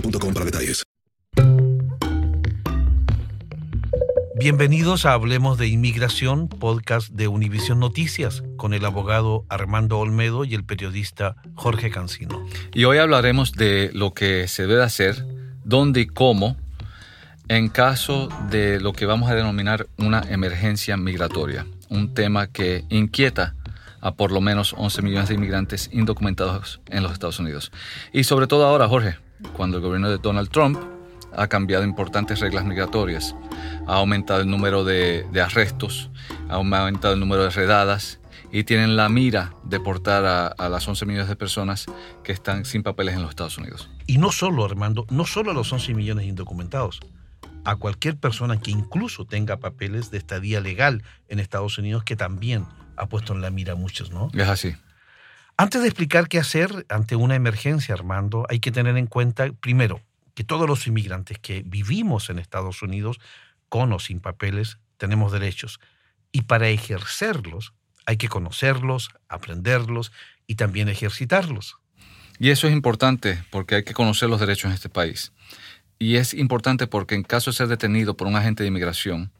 boostmobile.com para detalles. Bienvenidos a Hablemos de Inmigración, podcast de Univisión Noticias, con el abogado Armando Olmedo y el periodista Jorge Cancino. Y hoy hablaremos de lo que se debe hacer, dónde y cómo, en caso de lo que vamos a denominar una emergencia migratoria, un tema que inquieta a por lo menos 11 millones de inmigrantes indocumentados en los Estados Unidos. Y sobre todo ahora, Jorge, cuando el gobierno de Donald Trump ha cambiado importantes reglas migratorias, ha aumentado el número de, de arrestos, ha aumentado el número de redadas y tienen la mira de portar a, a, las 11 millones de personas que están sin papeles en los Estados Unidos. Y no solo, Armando, no solo a los 11 millones de indocumentados, a cualquier persona que incluso tenga papeles de estadía legal en Estados Unidos que también ha puesto en la mira a muchos, ¿no? Es así. Antes de explicar qué hacer ante una emergencia, Armando, hay que tener en cuenta, primero, que todos los inmigrantes que vivimos en Estados Unidos, con o sin papeles, tenemos derechos. Y para ejercerlos hay que conocerlos, aprenderlos y también ejercitarlos. Y eso es importante porque hay que conocer los derechos en este país. Y es importante porque en caso de ser detenido por un agente de inmigración,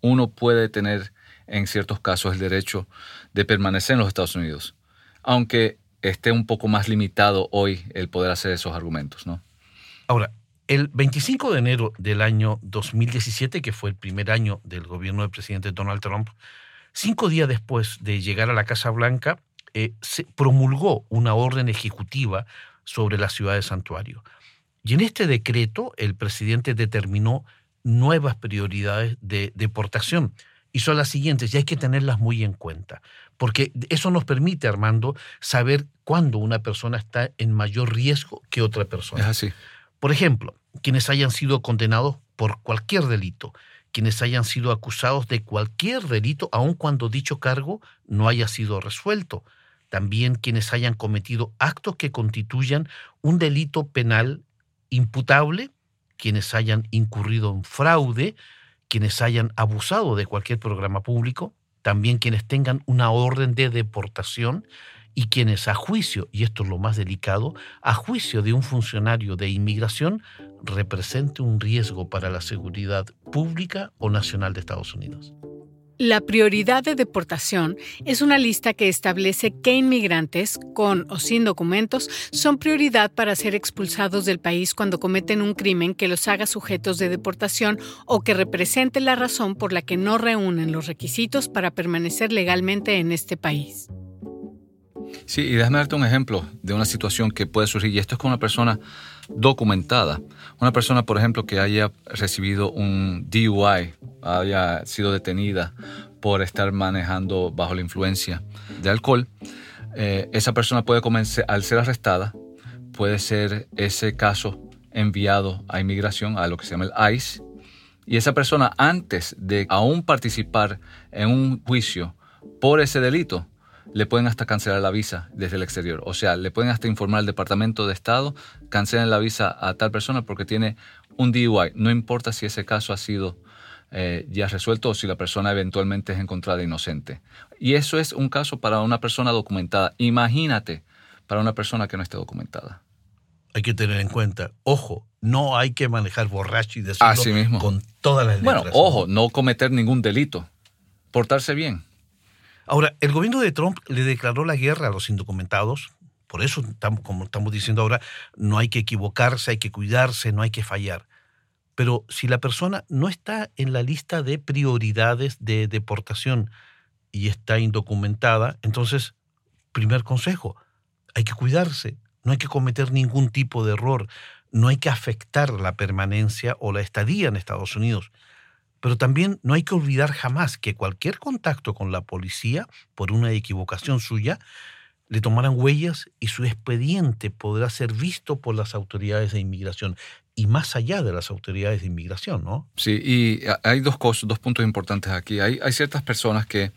uno puede tener en ciertos casos el derecho de permanecer en los Estados Unidos, aunque esté un poco más limitado hoy el poder hacer esos argumentos, ¿no? Ahora, el 25 de enero del año 2017, que fue el primer año del gobierno del presidente Donald Trump, cinco días después de llegar a la Casa Blanca, eh, se promulgó una orden ejecutiva sobre la ciudad de Santuario. Y en este decreto el presidente determinó nuevas prioridades de deportación. Y son las siguientes, y hay que tenerlas muy en cuenta, porque eso nos permite, Armando, saber cuándo una persona está en mayor riesgo que otra persona. Es así. Por ejemplo, quienes hayan sido condenados por cualquier delito, quienes hayan sido acusados de cualquier delito, aun cuando dicho cargo no haya sido resuelto. También quienes hayan cometido actos que constituyan un delito penal imputable, quienes hayan incurrido en fraude, quienes hayan abusado de cualquier programa público, también quienes tengan una orden de deportación y quienes a juicio, y esto es lo más delicado, a juicio de un funcionario de inmigración represente un riesgo para la seguridad pública o nacional de Estados Unidos. La prioridad de deportación es una lista que establece qué inmigrantes, con o sin documentos, son prioridad para ser expulsados del país cuando cometen un crimen que los haga sujetos de deportación o que represente la razón por la que no reúnen los requisitos para permanecer legalmente en este país. Sí, y déjame darte un ejemplo de una situación que puede surgir, y esto es con una persona documentada. Una persona, por ejemplo, que haya recibido un DUI, haya sido detenida por estar manejando bajo la influencia de alcohol, eh, esa persona puede comenzar, al ser arrestada, puede ser ese caso enviado a inmigración, a lo que se llama el ICE, y esa persona antes de aún participar en un juicio por ese delito, le pueden hasta cancelar la visa desde el exterior. O sea, le pueden hasta informar al Departamento de Estado, cancelen la visa a tal persona porque tiene un DUI. No importa si ese caso ha sido eh, ya resuelto o si la persona eventualmente es encontrada inocente. Y eso es un caso para una persona documentada. Imagínate para una persona que no esté documentada. Hay que tener en cuenta, ojo, no hay que manejar borracho y decirlo Así mismo. con todas las letras. Bueno, ojo, no cometer ningún delito. Portarse bien. Ahora, el gobierno de Trump le declaró la guerra a los indocumentados. Por eso, como estamos diciendo ahora, no hay que equivocarse, hay que cuidarse, no hay que fallar. Pero si la persona no está en la lista de prioridades de deportación y está indocumentada, entonces, primer consejo, hay que cuidarse, no hay que cometer ningún tipo de error, no hay que afectar la permanencia o la estadía en Estados Unidos. Pero también no hay que olvidar jamás que cualquier contacto con la policía, por una equivocación suya, le tomarán huellas y su expediente podrá ser visto por las autoridades de inmigración y más allá de las autoridades de inmigración, ¿no? Sí, y hay dos cosas, dos puntos importantes aquí. Hay, ciertas personas que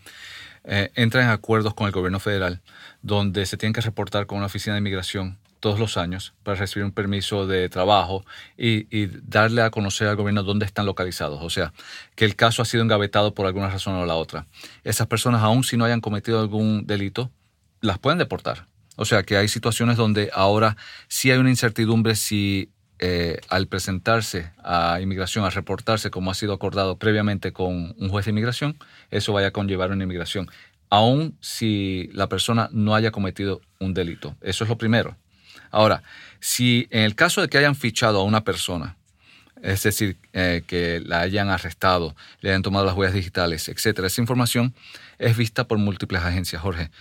eh, entran en acuerdos con el gobierno federal donde se tienen que reportar con una oficina de inmigración todos los años para recibir un permiso de trabajo y, darle a conocer al gobierno dónde están localizados. O sea, que el caso ha sido engavetado por alguna razón o la otra. Esas personas, aun si no hayan cometido algún delito, las pueden deportar. O sea, que hay situaciones donde ahora sí hay una incertidumbre si eh, al presentarse a inmigración, a reportarse como ha sido acordado previamente con un juez de inmigración, eso vaya a conllevar una inmigración, aun si la persona no haya cometido un delito. Eso es lo primero. Ahora, si en el caso de que hayan fichado a una persona, es decir, eh, que la hayan arrestado, le hayan tomado las huellas digitales, etcétera, esa información es vista por múltiples agencias, Jorge.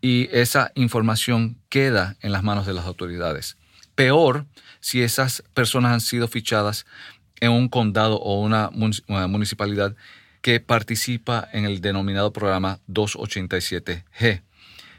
Y esa información queda en las manos de las autoridades. Peor si esas personas han sido fichadas en un condado o una municipalidad que participa en el denominado programa 287G.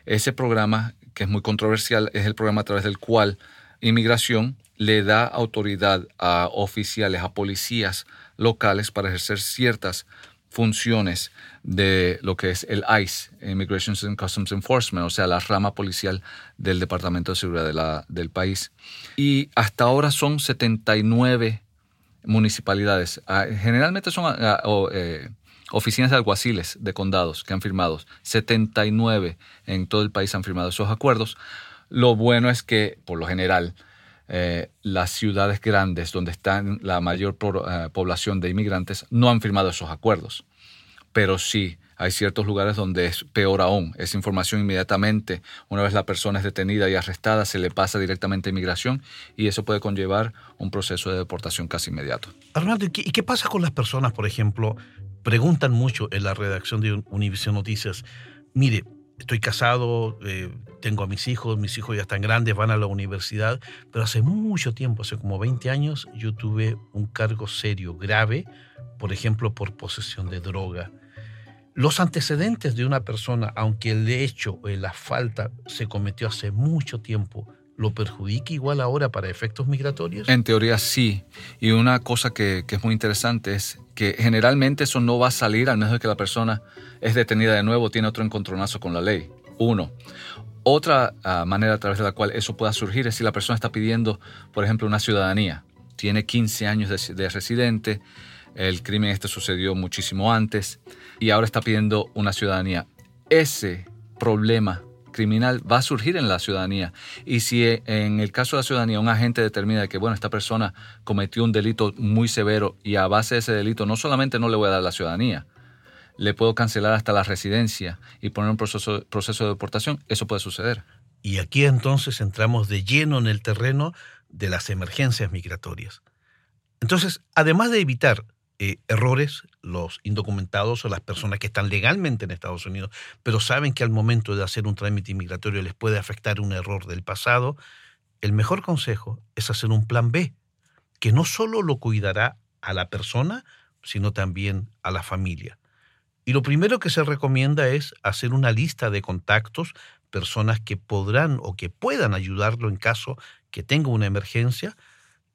Ese programa que es muy controversial, es el programa a través del cual inmigración le da autoridad a oficiales, a policías locales para ejercer ciertas funciones de lo que es el ICE, Immigration and Customs Enforcement, o sea, la rama policial del Departamento de Seguridad del país. Y hasta ahora son 79 municipalidades. Ah, generalmente son ah, eh, oficinas de alguaciles de condados que han firmado, 79 en todo el país han firmado esos acuerdos. Lo bueno es que, por lo general, eh, las ciudades grandes donde está la mayor eh, población de inmigrantes no han firmado esos acuerdos. Pero sí, hay ciertos lugares donde es peor aún. Esa información inmediatamente, una vez la persona es detenida y arrestada, se le pasa directamente a inmigración y eso puede conllevar un proceso de deportación casi inmediato. Arnaldo, ¿y qué pasa con las personas, por ejemplo, preguntan mucho en la redacción de Univision Noticias, mire, estoy casado, eh, tengo a mis hijos, mis hijos ya están grandes, van a la universidad, pero hace mucho tiempo, hace como 20 años, yo tuve un cargo serio, grave, por ejemplo, por posesión de droga. Los antecedentes de una persona, aunque el hecho o la falta se cometió hace mucho tiempo, ¿lo perjudica igual ahora para efectos migratorios? En teoría sí. Y una cosa que, que es muy interesante es que generalmente eso no va a salir al menos de que la persona es detenida de nuevo, tiene otro encontronazo con la ley. Uno. Otra ah, manera a través de la cual eso pueda surgir es si la persona está pidiendo, por ejemplo, una ciudadanía. Tiene 15 años de, de residente, el crimen este sucedió muchísimo antes y ahora está pidiendo una ciudadanía. Ese problema criminal va a surgir en la ciudadanía. Y si eh, en el caso de la ciudadanía un agente determina que, bueno, esta persona cometió un delito muy severo y a base de ese delito no solamente no le voy a dar la ciudadanía, le puedo cancelar hasta la residencia y poner un proceso, proceso de deportación, eso puede suceder. Y aquí entonces entramos de lleno en el terreno de las emergencias migratorias. Entonces, además de evitar eh, errores los indocumentados o las personas que están legalmente en Estados Unidos, pero saben que al momento de hacer un trámite inmigratorio les puede afectar un error del pasado, el mejor consejo es hacer un plan B, que no solo lo cuidará a la persona, sino también a la familia. Y lo primero que se recomienda es hacer una lista de contactos, personas que podrán o que puedan ayudarlo en caso que tenga una emergencia,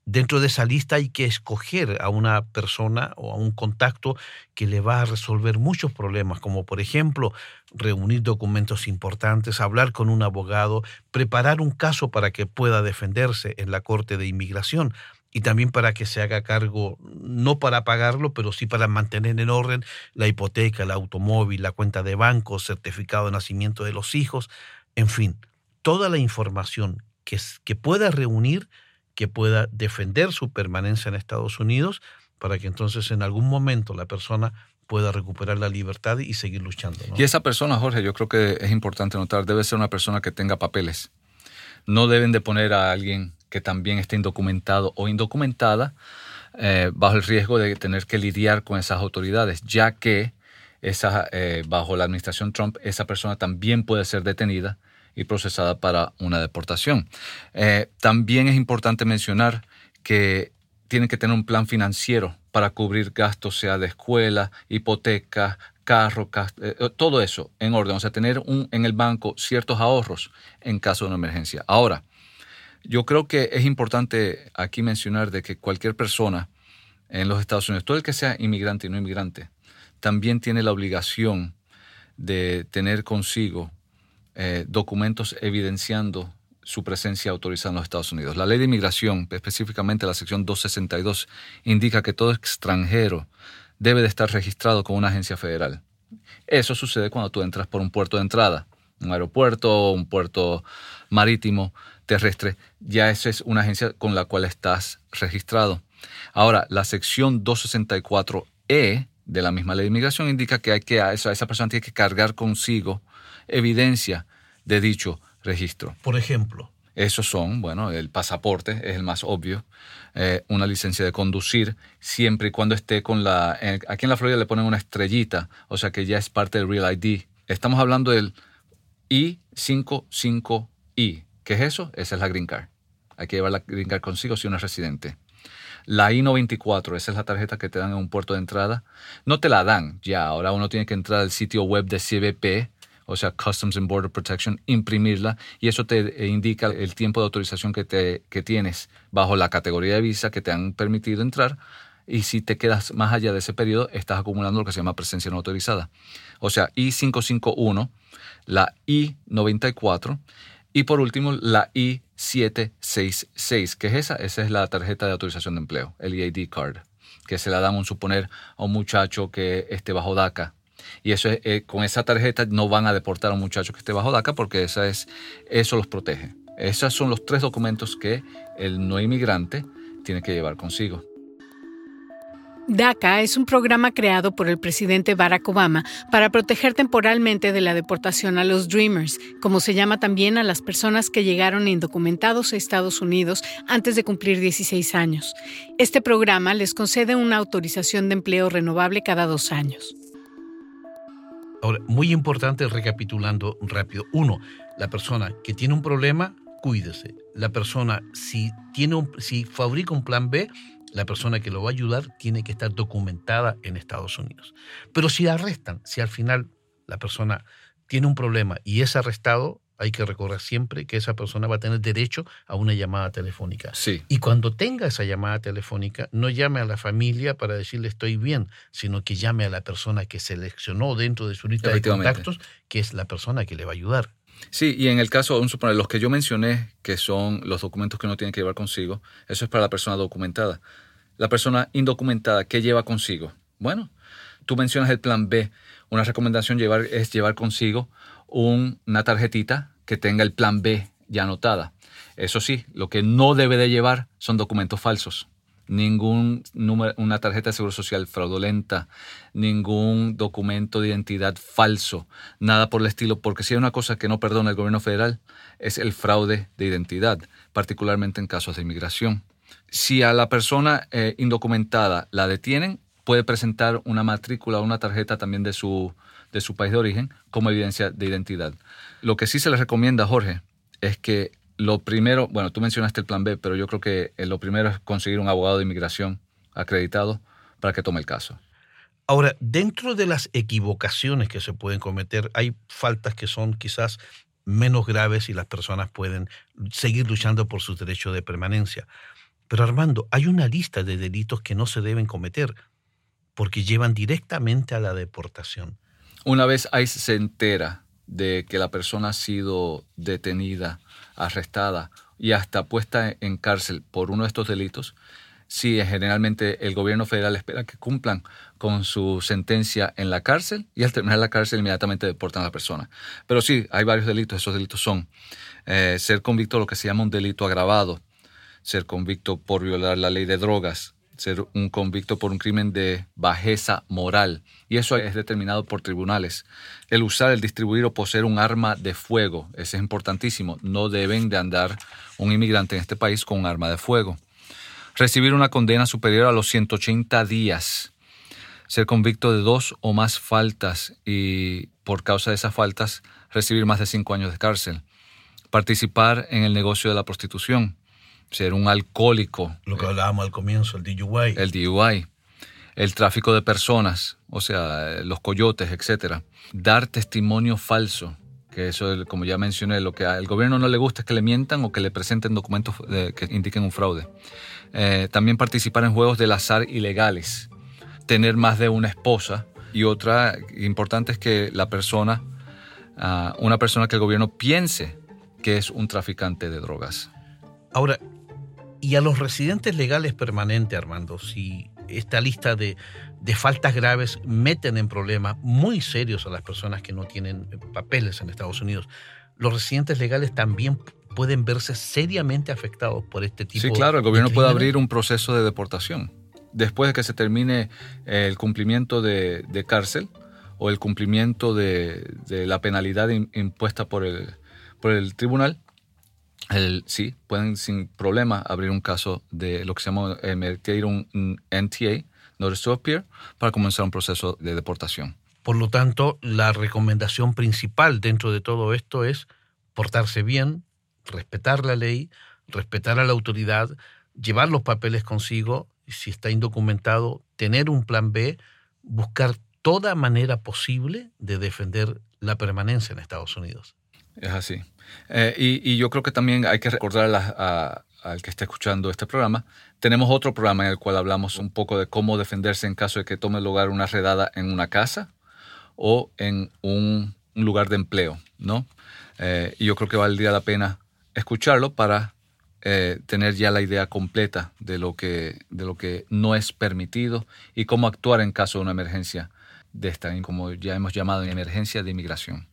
Dentro de esa lista hay que escoger a una persona o a un contacto que le va a resolver muchos problemas, como por ejemplo reunir documentos importantes, hablar con un abogado, preparar un caso para que pueda defenderse en la Corte de Inmigración y también para que se haga cargo, no para pagarlo, pero sí para mantener en orden la hipoteca, el automóvil, la cuenta de banco, certificado de nacimiento de los hijos, en fin, toda la información que, que pueda reunir que pueda defender su permanencia en Estados Unidos para que entonces en algún momento la persona pueda recuperar la libertad y seguir luchando. Y esa persona, Jorge, yo creo que es importante notar, debe ser una persona que tenga papeles. No deben de poner a alguien que también esté indocumentado o indocumentada eh, bajo el riesgo de tener que lidiar con esas autoridades, ya que esa, eh, bajo la administración Trump esa persona también puede ser detenida y procesada para una deportación. Eh, también es importante mencionar que tienen que tener un plan financiero para cubrir gastos, sea de escuela, hipoteca, carro, eh, eh, todo eso en orden. O sea, tener en el banco ciertos ahorros en caso de una emergencia. Ahora, yo creo que es importante aquí mencionar de que cualquier persona en los Estados Unidos, todo el que sea inmigrante y no inmigrante, también tiene la obligación de tener consigo eh, documentos evidenciando su presencia autorizada en los Estados Unidos. La ley de inmigración, específicamente la sección 262, indica que todo extranjero debe de estar registrado con una agencia federal. Eso sucede cuando tú entras por un puerto de entrada, un aeropuerto, un puerto marítimo, terrestre. Ya esa es una agencia con la cual estás registrado. Ahora, la sección 264E de la misma ley de inmigración indica que, hay que esa, esa persona tiene que cargar consigo evidencia de dicho registro. Por ejemplo. Esos son, bueno, el pasaporte es el más obvio, eh, una licencia de conducir, siempre y cuando esté con la... aquí en la Florida le ponen una estrellita, o sea que ya es parte del Real ID. Estamos hablando del I55I. ¿Qué es eso? Esa es la Green Card. Hay que llevar la Green Card consigo si uno es residente. La I-94, esa es la tarjeta que te dan en un puerto de entrada. No te la dan ya, ahora uno tiene que entrar al sitio web de CBP o sea, Customs and Border Protection, imprimirla y eso te eh, indica el tiempo de autorización que, te, que tienes bajo la categoría de visa que te han permitido entrar y si te quedas más allá de ese periodo, estás acumulando lo que se llama presencia no autorizada. O sea, I-551, la I-94 y por último la I-766. ¿Qué es esa? Esa es la tarjeta de autorización de empleo, el EAD card, que se la damos, suponer, a un muchacho que esté bajo DACA y eso eh, con esa tarjeta no van a deportar a un muchacho que esté bajo DACA porque esa es, eso los protege. Esos son los tres documentos que el no inmigrante tiene que llevar consigo. DACA es un programa creado por el presidente Barack Obama para proteger temporalmente de la deportación a los Dreamers, como se llama también a las personas que llegaron indocumentados a Estados Unidos antes de cumplir 16 años. Este programa les concede una autorización de empleo renovable cada dos años. Ahora, muy importante recapitulando rápido. Uno, la persona que tiene un problema, cuídese. La persona, si, tiene si fabrica un plan B, la persona que lo va a ayudar tiene que estar documentada en Estados Unidos. Pero si arrestan, si al final la persona tiene un problema y es arrestado, hay que recordar siempre que esa persona va a tener derecho a una llamada telefónica. Sí. Y cuando tenga esa llamada telefónica, no llame a la familia para decirle estoy bien, sino que llame a la persona que seleccionó dentro de su lista de contactos, que es la persona que le va a ayudar. Sí, y en el caso, a suponer, los que yo mencioné, que son los documentos que uno tiene que llevar consigo, eso es para la persona documentada. La persona indocumentada, ¿qué lleva consigo? Bueno, tú mencionas el plan B. Una recomendación llevar, es llevar consigo una tarjetita que tenga el plan B ya anotada. Eso sí, lo que no debe de llevar son documentos falsos. Ningún número, una tarjeta de seguro social fraudulenta, ningún documento de identidad falso, nada por el estilo, porque si hay una cosa que no perdona el gobierno federal es el fraude de identidad, particularmente en casos de inmigración. Si a la persona eh, indocumentada la detienen, puede presentar una matrícula o una tarjeta también de su, de su país de origen como evidencia de identidad. Lo que sí se le recomienda, Jorge, es que lo primero, bueno, tú mencionaste el plan B, pero yo creo que eh, lo primero es conseguir un abogado de inmigración acreditado para que tome el caso. Ahora, dentro de las equivocaciones que se pueden cometer, hay faltas que son quizás menos graves y las personas pueden seguir luchando por sus derechos de permanencia. Pero Armando, hay una lista de delitos que no se deben cometer porque llevan directamente a la deportación. Una vez ICE se entera de que la persona ha sido detenida, arrestada y hasta puesta en cárcel por uno de estos delitos, sí, generalmente el gobierno federal espera que cumplan con su sentencia en la cárcel y al terminar la cárcel inmediatamente deportan a la persona. Pero sí, hay varios delitos. Esos delitos son eh, ser convicto de lo que se llama un delito agravado, ser convicto por violar la ley de drogas, ser un convicto por un crimen de bajeza moral. Y eso es determinado por tribunales. El usar, el distribuir o poseer un arma de fuego, ese es importantísimo. No deben de andar un inmigrante en este país con un arma de fuego recibir una condena superior a los 180 días, ser convicto de dos o más faltas y por causa de esas faltas recibir más de cinco años de cárcel, participar en el negocio de la prostitución, ser un alcohólico. Lo que hablábamos al comienzo, el DUI. El DUI. El tráfico de personas, o sea, los coyotes, etc. Dar testimonio falso, que eso, como ya mencioné, lo que al gobierno no le gusta es que le mientan o que le presenten documentos que indiquen un fraude. Eh, también participar en juegos del azar ilegales, tener más de una esposa y otra importante es que la persona, ah, una persona que el gobierno piense que es un traficante de drogas. Ahora, y a los residentes legales permanentes, Armando, si esta lista de, de faltas graves meten en problemas muy serios a las personas que no tienen papeles en Estados Unidos, los residentes legales también pueden verse seriamente afectados por este tipo de... Sí, claro, el gobierno puede abrir un proceso de deportación. Después de que se termine el cumplimiento de, cárcel o el cumplimiento de, la penalidad impuesta por el, por el tribunal, el, sí, pueden sin problema abrir un caso de lo que se llama emitir un, un NTA, Notice to Appear, para comenzar un proceso de deportación. Por lo tanto, la recomendación principal dentro de todo esto es portarse bien, respetar la ley, respetar a la autoridad, llevar los papeles consigo, si está indocumentado, tener un plan B, buscar toda manera posible de defender la permanencia en Estados Unidos. Es así. Eh, y, yo creo que también hay que recordar al que está escuchando este programa, tenemos otro programa en el cual hablamos un poco de cómo defenderse en caso de que tome lugar una redada en una casa o en un, lugar de empleo, ¿no? Eh, y yo creo que valdría la pena escucharlo para eh, tener ya la idea completa de lo, que, de lo que no es permitido y cómo actuar en caso de una emergencia de esta, como ya hemos llamado, emergencia de inmigración.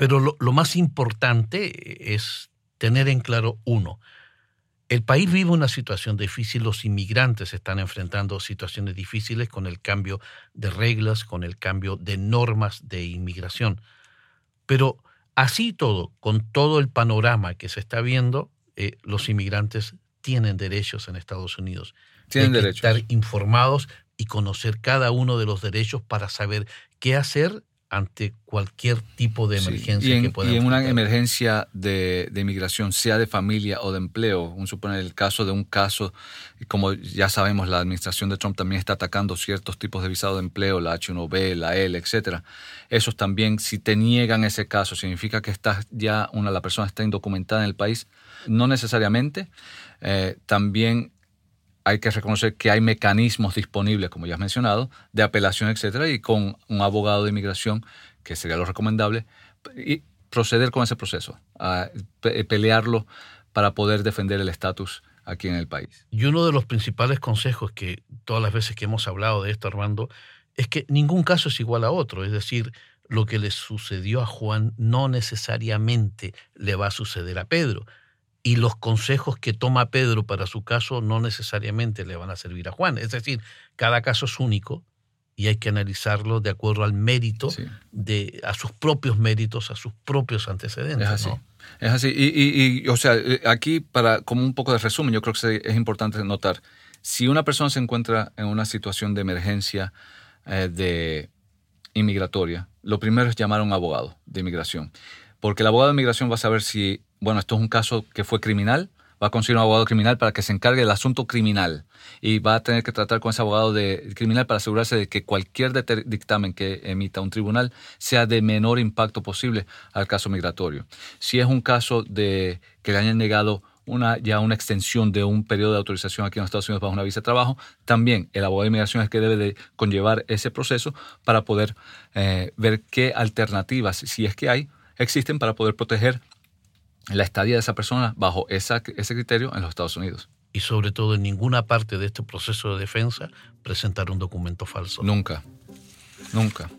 Pero lo, lo más importante es tener en claro uno, el país vive una situación difícil, los inmigrantes están enfrentando situaciones difíciles con el cambio de reglas, con el cambio de normas de inmigración. Pero Así todo, con todo el panorama que se está viendo, eh, los inmigrantes tienen derechos en Estados Unidos. Tienen derechos. Estar informados y conocer cada uno de los derechos para saber qué hacer ante cualquier tipo de emergencia y en, que pueda Y en una emergencia de, de, inmigración, sea de familia o de empleo, un suponer el caso de un caso, como ya sabemos, la administración de Trump también está atacando ciertos tipos de visado de empleo, la H1B, la L, etcétera. Esos también, si te niegan ese caso, significa que estás ya una, la persona está indocumentada en el país. No necesariamente. Eh, también hay que reconocer que hay mecanismos disponibles, como ya has mencionado, de apelación, etcétera, y con un abogado de inmigración, que sería lo recomendable, y proceder con ese proceso, a pelearlo para poder defender el estatus aquí en el país. Y uno de los principales consejos que todas las veces que hemos hablado de esto, Armando, es que ningún caso es igual a otro. Es decir, lo que le sucedió a Juan no necesariamente le va a suceder a Pedro y los consejos que toma Pedro para su caso no necesariamente le van a servir a Juan. Es decir, cada caso es único y hay que analizarlo de acuerdo al mérito, de, a sus propios méritos, a sus propios antecedentes. Es así. Y, o sea, eh, aquí, para como un poco de resumen, yo creo que es importante notar, si una persona se encuentra en una situación de emergencia eh, de inmigratoria, lo primero es llamar a un abogado de inmigración. Porque el abogado de inmigración va a saber si, bueno, esto es un caso que fue criminal, va a conseguir un abogado criminal para que se encargue del asunto criminal y va a tener que tratar con ese abogado de criminal para asegurarse de que cualquier dictamen que emita un tribunal sea de menor impacto posible al caso migratorio. Si es un caso de que le hayan negado una, ya una extensión de un periodo de autorización aquí en Estados Unidos bajo una visa de trabajo, también el abogado de inmigración es que debe de conllevar ese proceso para poder eh, ver qué alternativas, si es que hay, existen para poder proteger la estadía de esa persona bajo ese criterio en los Estados Unidos. Y sobre todo en ninguna parte de este proceso de defensa presentar un documento falso. Nunca, nunca.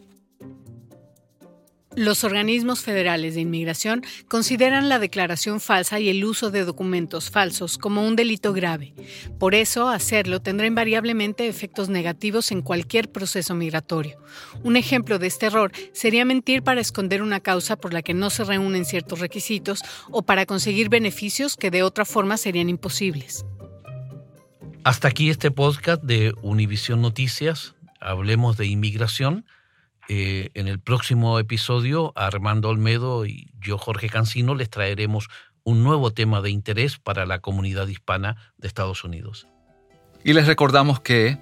Los organismos federales de inmigración consideran la declaración falsa y el uso de documentos falsos como un delito grave. Por eso, hacerlo tendrá invariablemente efectos negativos en cualquier proceso migratorio. Un ejemplo de este error sería mentir para esconder una causa por la que no se reúnen ciertos requisitos o para conseguir beneficios que de otra forma serían imposibles. Hasta aquí este podcast de Univisión Noticias. Hablemos de inmigración. Eh, en el próximo episodio, Armando Olmedo y yo, Jorge Cancino, les traeremos un nuevo tema de interés para la comunidad hispana de Estados Unidos. Y les recordamos que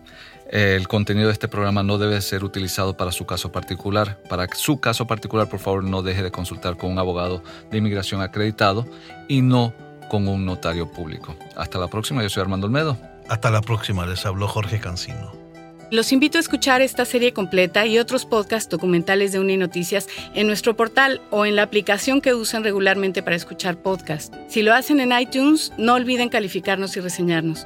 eh, el contenido de este programa no debe ser utilizado para su caso particular. Para su caso particular, por favor, no deje de consultar con un abogado de inmigración acreditado y no con un notario público. Hasta la próxima, yo soy Armando Olmedo. Hasta la próxima, les habló Jorge Cancino. Los invito a escuchar esta serie completa y otros podcasts documentales de Uninoticias en nuestro portal o en la aplicación que usan regularmente para escuchar podcasts. Si lo hacen en iTunes, no olviden calificarnos y reseñarnos.